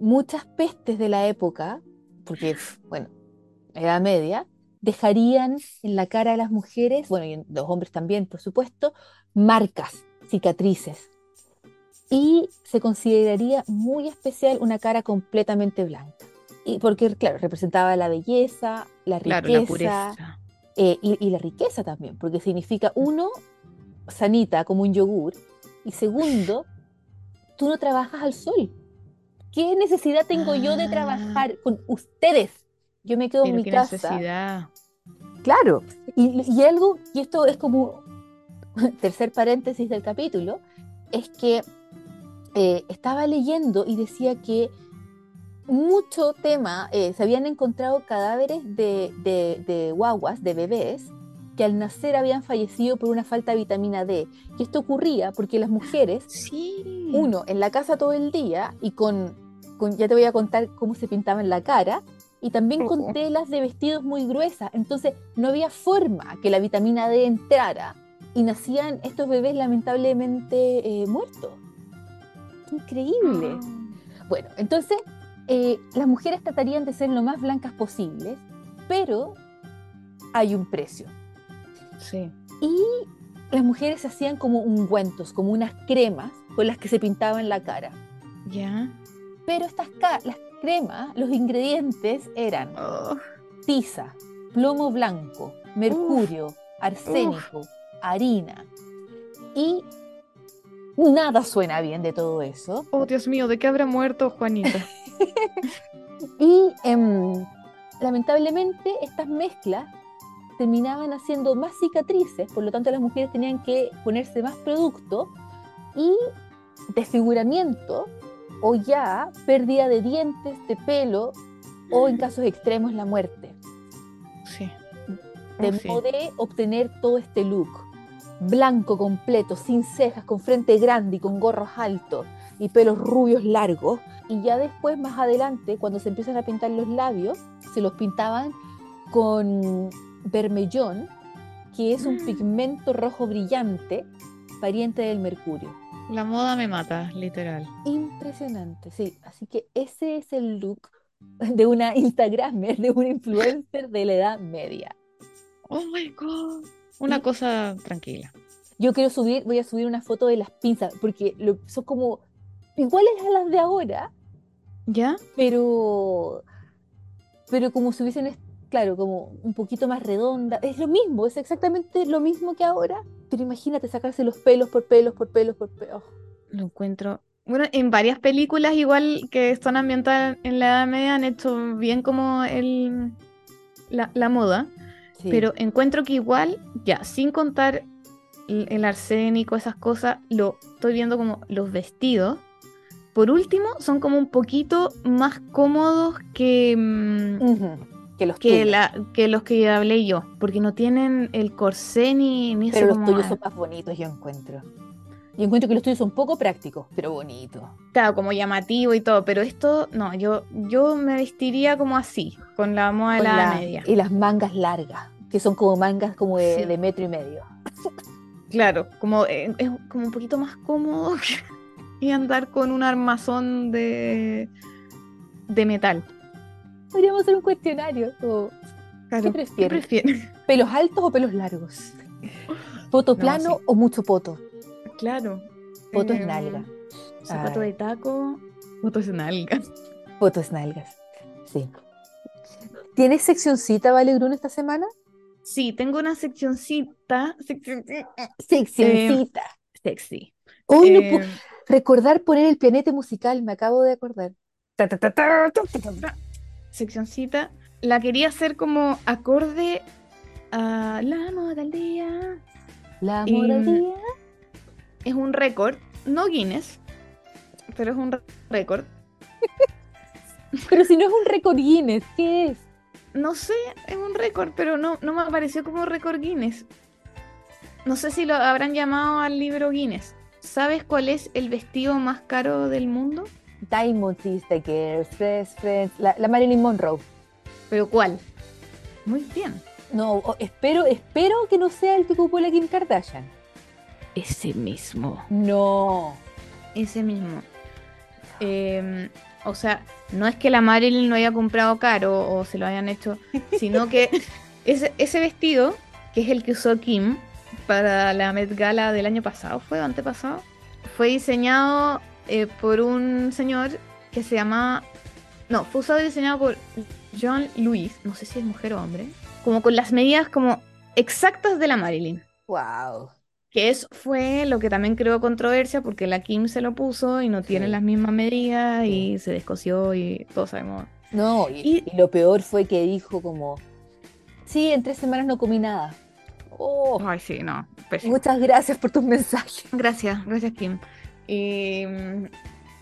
Muchas pestes de la época, porque, bueno, Edad Media, dejarían en la cara de las mujeres, bueno, y en los hombres también, por supuesto, marcas, cicatrices. Y se consideraría muy especial una cara completamente blanca. Y porque, claro, representaba la belleza, la riqueza, Claro, la pureza. eh, y, y la riqueza también, porque significa, uno, sanita como un yogur, y segundo, tú no trabajas al sol. ¿Qué necesidad tengo yo de Ah. trabajar con ustedes? Yo me quedo en mi qué casa. necesidad. Claro, y, y algo, y esto es como tercer paréntesis del capítulo, es que eh, estaba leyendo y decía que mucho tema, eh, se habían encontrado cadáveres de, de- de guaguas, de bebés, que al nacer habían fallecido por una falta de vitamina D. Y esto ocurría porque las mujeres Sí. uno, en la casa todo el día y con, con- ya te voy a contar cómo se pintaban la cara, y también con telas de vestidos muy gruesas. Entonces no había forma que la vitamina D entrara y nacían estos bebés lamentablemente eh, muertos. Increíble. Ah. Bueno, entonces eh, las mujeres tratarían de ser lo más blancas posibles, pero hay un precio. Sí. Y las mujeres hacían como ungüentos, como unas cremas con las que se pintaban la cara. Ya. Pero estas las cremas, los ingredientes eran Oh, tiza, plomo blanco, mercurio, arsénico, harina. Y nada suena bien de todo eso. oh, Dios mío, ¿de qué habrá muerto Juanita? Y em, lamentablemente estas mezclas terminaban haciendo más cicatrices, por lo tanto las mujeres tenían que ponerse más producto y desfiguramiento o ya pérdida de dientes, de pelo o en casos extremos la muerte. Sí. De sí. modo de obtener todo este look blanco completo, sin cejas, con frente grande y con gorros altos y pelos rubios largos. Y ya después, más adelante, cuando se empiezan a pintar los labios, se los pintaban con vermellón, que es un Mm. pigmento rojo brillante, pariente del mercurio. La moda me mata, literal. Impresionante, sí. Así que ese es el look de una Instagramer, de una influencer de la edad media. Oh my god. Una cosa tranquila. Yo quiero subir, voy a subir una foto de las pinzas, porque lo- son como iguales a las de ahora, ¿Ya? pero, pero como si hubiesen, es- claro, como un poquito más redonda. Es lo mismo, es exactamente lo mismo que ahora, pero imagínate sacarse los pelos por pelos, por pelos, por pelos. Lo encuentro Bueno, en varias películas igual que están ambientadas en la Edad Media han hecho bien como el, la, la moda, Sí. pero encuentro que igual, ya, sin contar el, el arsénico, esas cosas, lo estoy viendo como los vestidos. Por último, son como un poquito más cómodos que, mm, Que los que, tuyos. la, que los que hablé yo, porque no tienen el corsé ni, ni Pero los tuyos son más bonitos, yo encuentro. Yo encuentro que los tuyos son poco prácticos, pero bonitos. Claro, como llamativo y todo, pero esto, no, yo, yo me vestiría como así, con la moda de Con la Edad la- media. Y las mangas largas, que son como mangas como de, Sí. de metro y medio. Claro, como, eh, es como un poquito más cómodo que, que andar con un armazón de, de metal. Podríamos hacer un cuestionario. Claro, ¿Qué prefieres? ¿Pelos altos o pelos largos? ¿Poto No, plano sí. o mucho poto? Claro. Poto es Em, nalga. Zapato Ay. de taco, foto es nalga. Poto es nalgas. Sí. ¿Tienes seccioncita, Vale Bruno, esta semana? Sí, tengo una seccioncita, seccioncita Seccioncita. sexy. Hoy no puedo recordar poner el pianete musical, me acabo de acordar. Ta, ta, ta, ta, ta, ta, ta. Seccioncita. La quería hacer como acorde a la moda del día. La Y- moradía. Es un récord, no Guinness, pero es un récord. Pero si no es un récord Guinness, ¿qué es? No sé, es un récord, pero no, no me apareció como récord Guinness. No sé si lo habrán llamado al libro Guinness. ¿Sabes cuál es el vestido más caro del mundo? Diamond Sisters, Fresh Friends, la, la Marilyn Monroe. ¿Pero cuál? Muy bien. No, espero, espero que no sea el que ocupó la Kim Kardashian. Ese mismo. No. Ese mismo. Eh, o sea, no es que la Marilyn lo haya comprado caro o se lo hayan hecho, sino que ese, ese vestido, que es el que usó Kim para la Met Gala del año pasado, ¿fue o antepasado? Fue diseñado eh, por un señor que se llama... No, fue usado y diseñado por John Lewis, no sé si es mujer o hombre, como con las medidas como exactas de la Marilyn. Wow. Que eso fue lo que también creó controversia porque la Kim se lo puso y no tiene Sí. las mismas medidas y se descosió y todos sabemos. No, y lo peor fue que dijo como, sí, en tres semanas no comí nada. Oh, Ay, sí, no. pésimo. muchas gracias por tus mensajes. Gracias, gracias Kim. Y,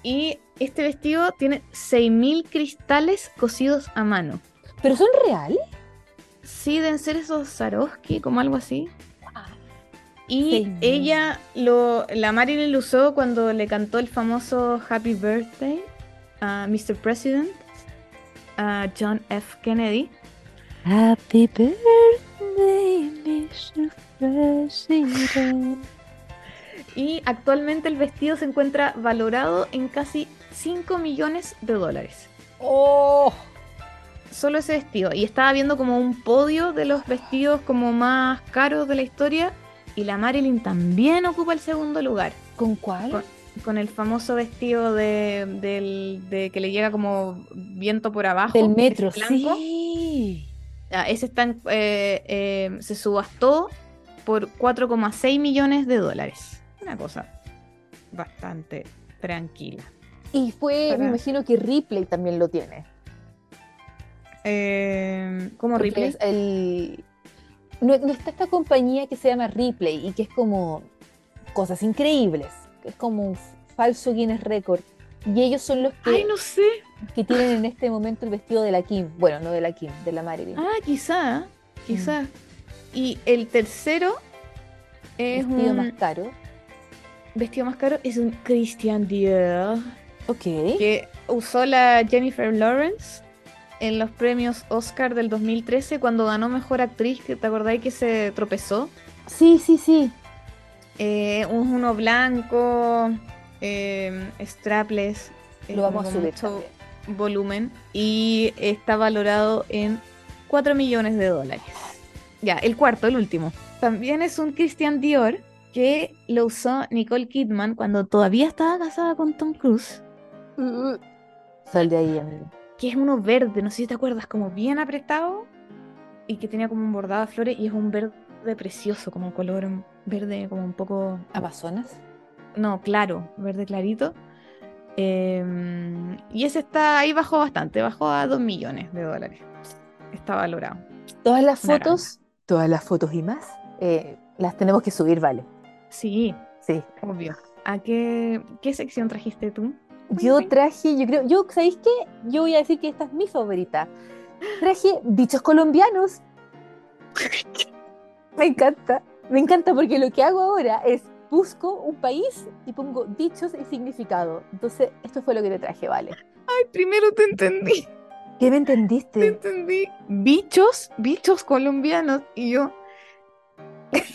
y este vestido tiene 6.000 cristales cosidos a mano. ¿Pero son reales? Sí, deben ser esos Swarovski, como algo así. Y 6.000. ella, lo, la Marilyn lo usó cuando le cantó el famoso Happy Birthday a Mr. President, a John F. Kennedy. Happy birthday, Mr. President. Y actualmente el vestido se encuentra valorado en casi 5 millones de dólares. Oh, Solo ese vestido. Y estaba viendo como un podio de los vestidos como más caros de la historia. Y la Marilyn también ocupa el segundo lugar. ¿con cuál? Con- Con el famoso vestido de, de que le llega como viento por abajo. Del metro, blanco. sí. Ah, ese está en- eh, eh, se subastó por 4,6 millones de dólares. Una cosa bastante tranquila. Y fue, Para- me imagino que Ripley también lo tiene. Eh, ¿Cómo Ripley? es el... No, no está esta compañía que se llama Ripley y que es como cosas increíbles, es como un falso Guinness Record. Y ellos son los que, Ay, no sé. que tienen en este momento el vestido de la Kim. Bueno, no de la Kim, de la Marilyn. Ah, quizá. Quizá. Y el tercero es vestido un más caro. Vestido más caro. Es un Christian Dior. Ok. que usó la Jennifer Lawrence en los premios Oscar del 2013 cuando ganó Mejor Actriz, que te acordáis que se tropezó. Sí, sí, sí. Eh, un- uno blanco, eh, strapless, eh, Lo vamos a subir mucho volumen y está valorado en 4 millones de dólares. Ya, el cuarto, el último. También es un Christian Dior que lo usó Nicole Kidman cuando todavía estaba casada con Tom Cruise. Sal de ahí, amigo. que es uno verde, no sé si te acuerdas, como bien apretado y que tenía como un bordado de flores y es un verde precioso, como un color verde como un poco, Amazonas. no, claro, verde clarito. Em, y ese está ahí bajó bastante, bajó a 2 millones de dólares. Está valorado. Todas las Una fotos, todas las fotos y más, eh, las tenemos que subir, vale. Sí, Sí. obvio. ¿A qué, qué sección trajiste tú? Yo traje, yo creo, yo, ¿sabéis qué? Yo voy a decir que esta es mi favorita. Traje bichos colombianos. Me encanta, me encanta porque lo que hago ahora es busco un país y pongo dichos y significado. Entonces, esto fue lo que te traje, vale. Ay, primero te entendí. ¿Qué me Te entendiste? entendí. Bichos, bichos colombianos. Y yo,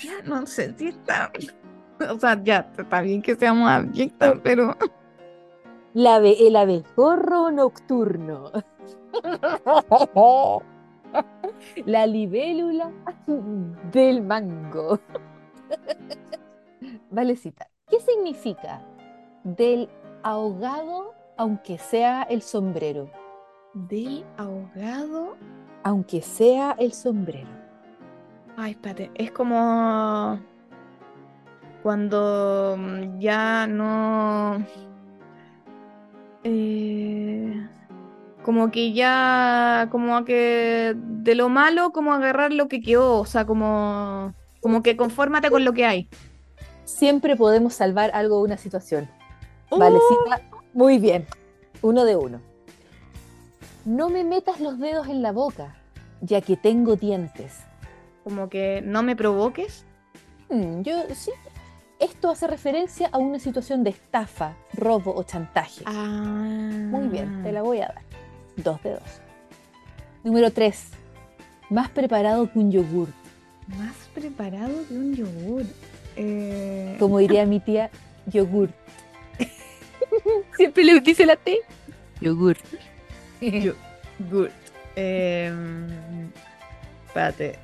ya no sé si está. O sea, ya está bien que seamos abyectas, pero. La ave- el abejorro nocturno. La libélula del mango. Valecita, ¿qué significa del ahogado aunque sea el sombrero? Del ahogado. Aunque sea el sombrero. Ay, espérate, es como cuando mm, ya no... eh, como que ya, como que de lo malo, como agarrar lo que quedó, o sea, como, como que confórmate con lo que hay. Siempre podemos salvar algo de una situación. ¡Uh! Valecita, muy bien. Uno de uno. No me metas los dedos en la boca, ya que tengo dientes. Como que no me provoques. Mm, yo sí. Esto hace referencia a una situación de estafa, robo o chantaje. Ah. Muy bien, te la voy a dar. Dos de dos. Número tres. Más preparado que un yogur. Más preparado que un yogur. Eh, Como diría mi tía, yogur. Siempre le dice la T. Yogur. Good. Em, espérate.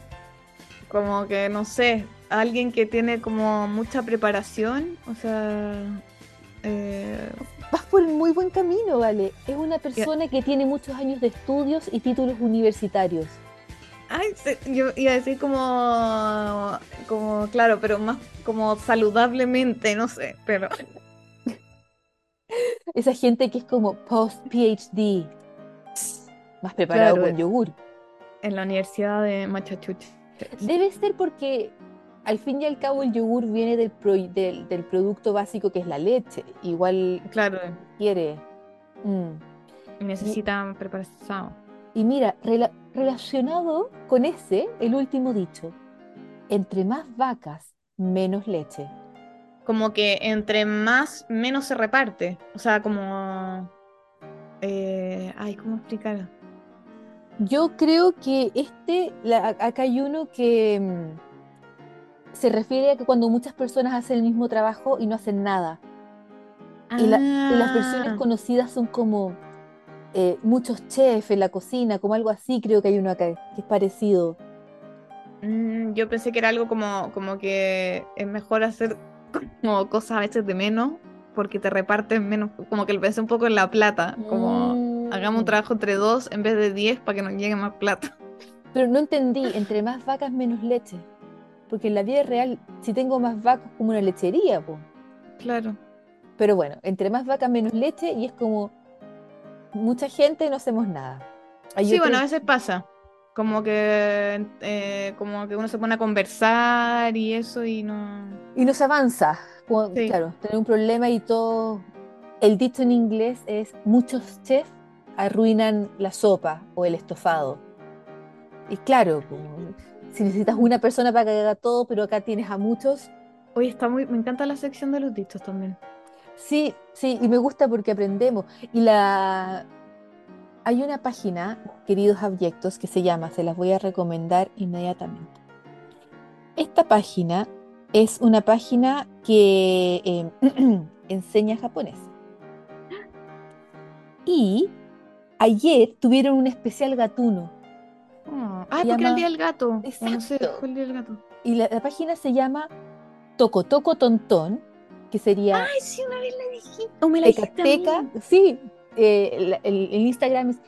Como que, no sé, alguien que tiene como mucha preparación, o sea... eh, Vas por el muy buen camino, ¿vale? Es una persona que tiene muchos años de estudios y títulos universitarios. ay, yo iba a decir como... Como, claro, pero más como saludablemente, no sé, pero... Esa gente que es como post-PhD. Más preparado Claro. con yogur. En la Universidad de Machachuch. Debe ser porque al fin y al cabo el yogur viene del, pro- del, del producto básico que es la leche. Igual Claro, quiere. Mm. necesitan preparación. Y mira, rela- relacionado con ese, el último dicho. Entre más vacas, menos leche. como que entre más, menos se reparte. O sea, como... eh, ay, ¿cómo explicar? Yo creo que este, la- acá hay uno que mm, se refiere a que cuando muchas personas hacen el mismo trabajo y no hacen nada. Y, la- y las versiones Ah, conocidas son como eh, muchos chefs en la cocina, como algo así, creo que hay uno acá que es parecido. mm, yo pensé que era algo como, como que es mejor hacer como cosas a veces de menos porque te reparten menos, como que lo pensé un poco en la plata, como Mm. hagamos un trabajo entre dos en vez de diez para que nos llegue más plata. Pero no entendí, entre más vacas, menos leche. Porque en la vida real, si tengo más vacas, como una lechería, po. Claro. Pero bueno, entre más vacas, menos leche, y es como mucha gente no hacemos nada. Hay Sí, bueno, a veces pasa. Como que, eh, como que uno se pone a conversar y eso y no... Y no se avanza. Como, Sí. Claro, tener un problema y todo. El dicho en inglés es: muchos chefs arruinan la sopa o el estofado. Y claro, como, si necesitas una persona para que haga todo, pero acá tienes a muchos. Oye, está muy... Me encanta la sección de los dichos también. Sí, sí, y me gusta porque aprendemos. Y la. Hay una página, queridos abyectos, que se llama, se las voy a recomendar inmediatamente. Esta página es una página que eh, enseña japonés. Y ayer tuvieron un especial gatuno. Ah, Se porque era el día del gato. O no sé, Exacto. fue el día del gato. Y la, la página se llama Toco Toco Tontón, que sería Ay, sí, una vez la dijiste. O me la Teca. Teca, sí, eh, el, el- el Instagram es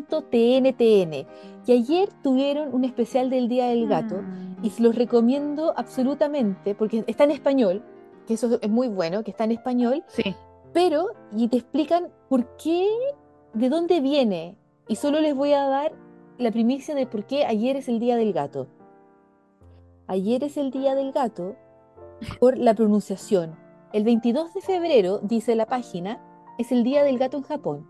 tktk.tntn. Y ayer tuvieron un especial del Día del Gato Mm. y se los recomiendo absolutamente porque está en español, que eso es muy bueno, que está en español. Sí, pero y te explican por qué, de dónde viene. Y solo les voy a dar la primicia de por qué ayer es el día del gato. Ayer es el día del gato por la pronunciación. El 22 de febrero, dice la página, es el día del gato en Japón.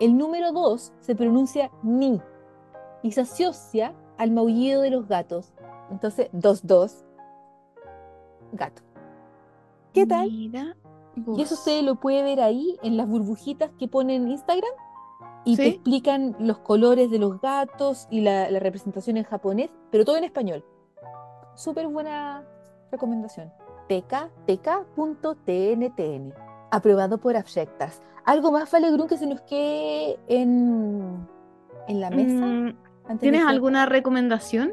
El número 2 se pronuncia ni y se asocia al maullido de los gatos. Entonces, 2-2, gato. ¿Qué tal? Mira Y eso usted lo puede ver ahí en las burbujitas que ponen en Instagram y te ¿Sí? explican los colores de los gatos y la, la representación en japonés, pero todo en español. Súper buena recomendación. pk.tntn. Aprobado por Abjectas. ¿Algo más, Valegrun, que se nos quede en, en la mesa? Mm, ¿Tienes alguna recomendación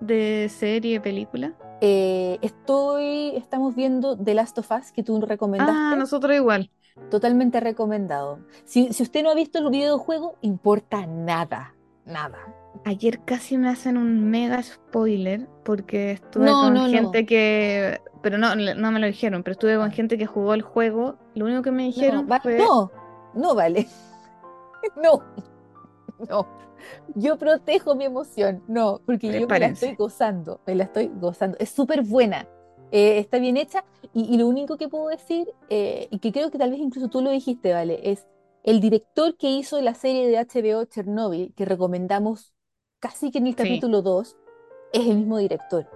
de serie, película? Eh, estoy, estamos viendo The Last of Us que tú recomendaste. Ah, nosotros igual. Totalmente recomendado. Si, si usted no ha visto el videojuego, importa nada, nada. Ayer casi me hacen un mega spoiler porque estuve No, con no, no. gente que... Pero no, no me lo dijeron, pero estuve con gente que jugó el juego. Lo único que me dijeron va- fue... no, no vale. No, no. Yo protejo mi emoción, no, porque yo me la estoy gozando, me la estoy gozando. Es súper buena, eh, está bien hecha y, y lo único que puedo decir, eh, y que creo que tal vez incluso tú lo dijiste, ¿vale? Es el director que hizo la serie de HBO Chernobyl, que recomendamos casi que en el capítulo 2, es el mismo director.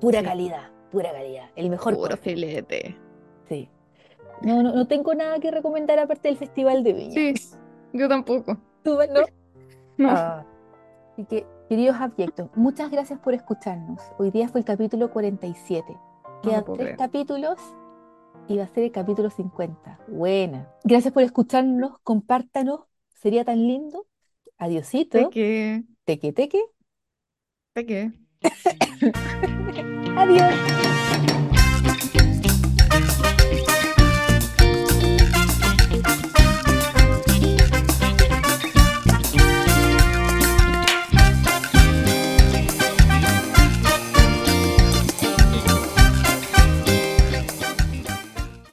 Pura Sí. calidad, pura calidad, el mejor Puro corte, filete. sí. No, no, no tengo nada que recomendar aparte del Festival de Viña. Sí, yo tampoco. ¿Tú, no? No. Ah. Así que, queridos abyectos, muchas gracias por escucharnos. Hoy día fue el capítulo 47. Quedan puedo tres capítulos y va a ser el capítulo 50. Buena. Gracias por escucharnos, compártanos. Sería tan lindo. Adiosito. Teque, teque. ¿De qué? Adiós.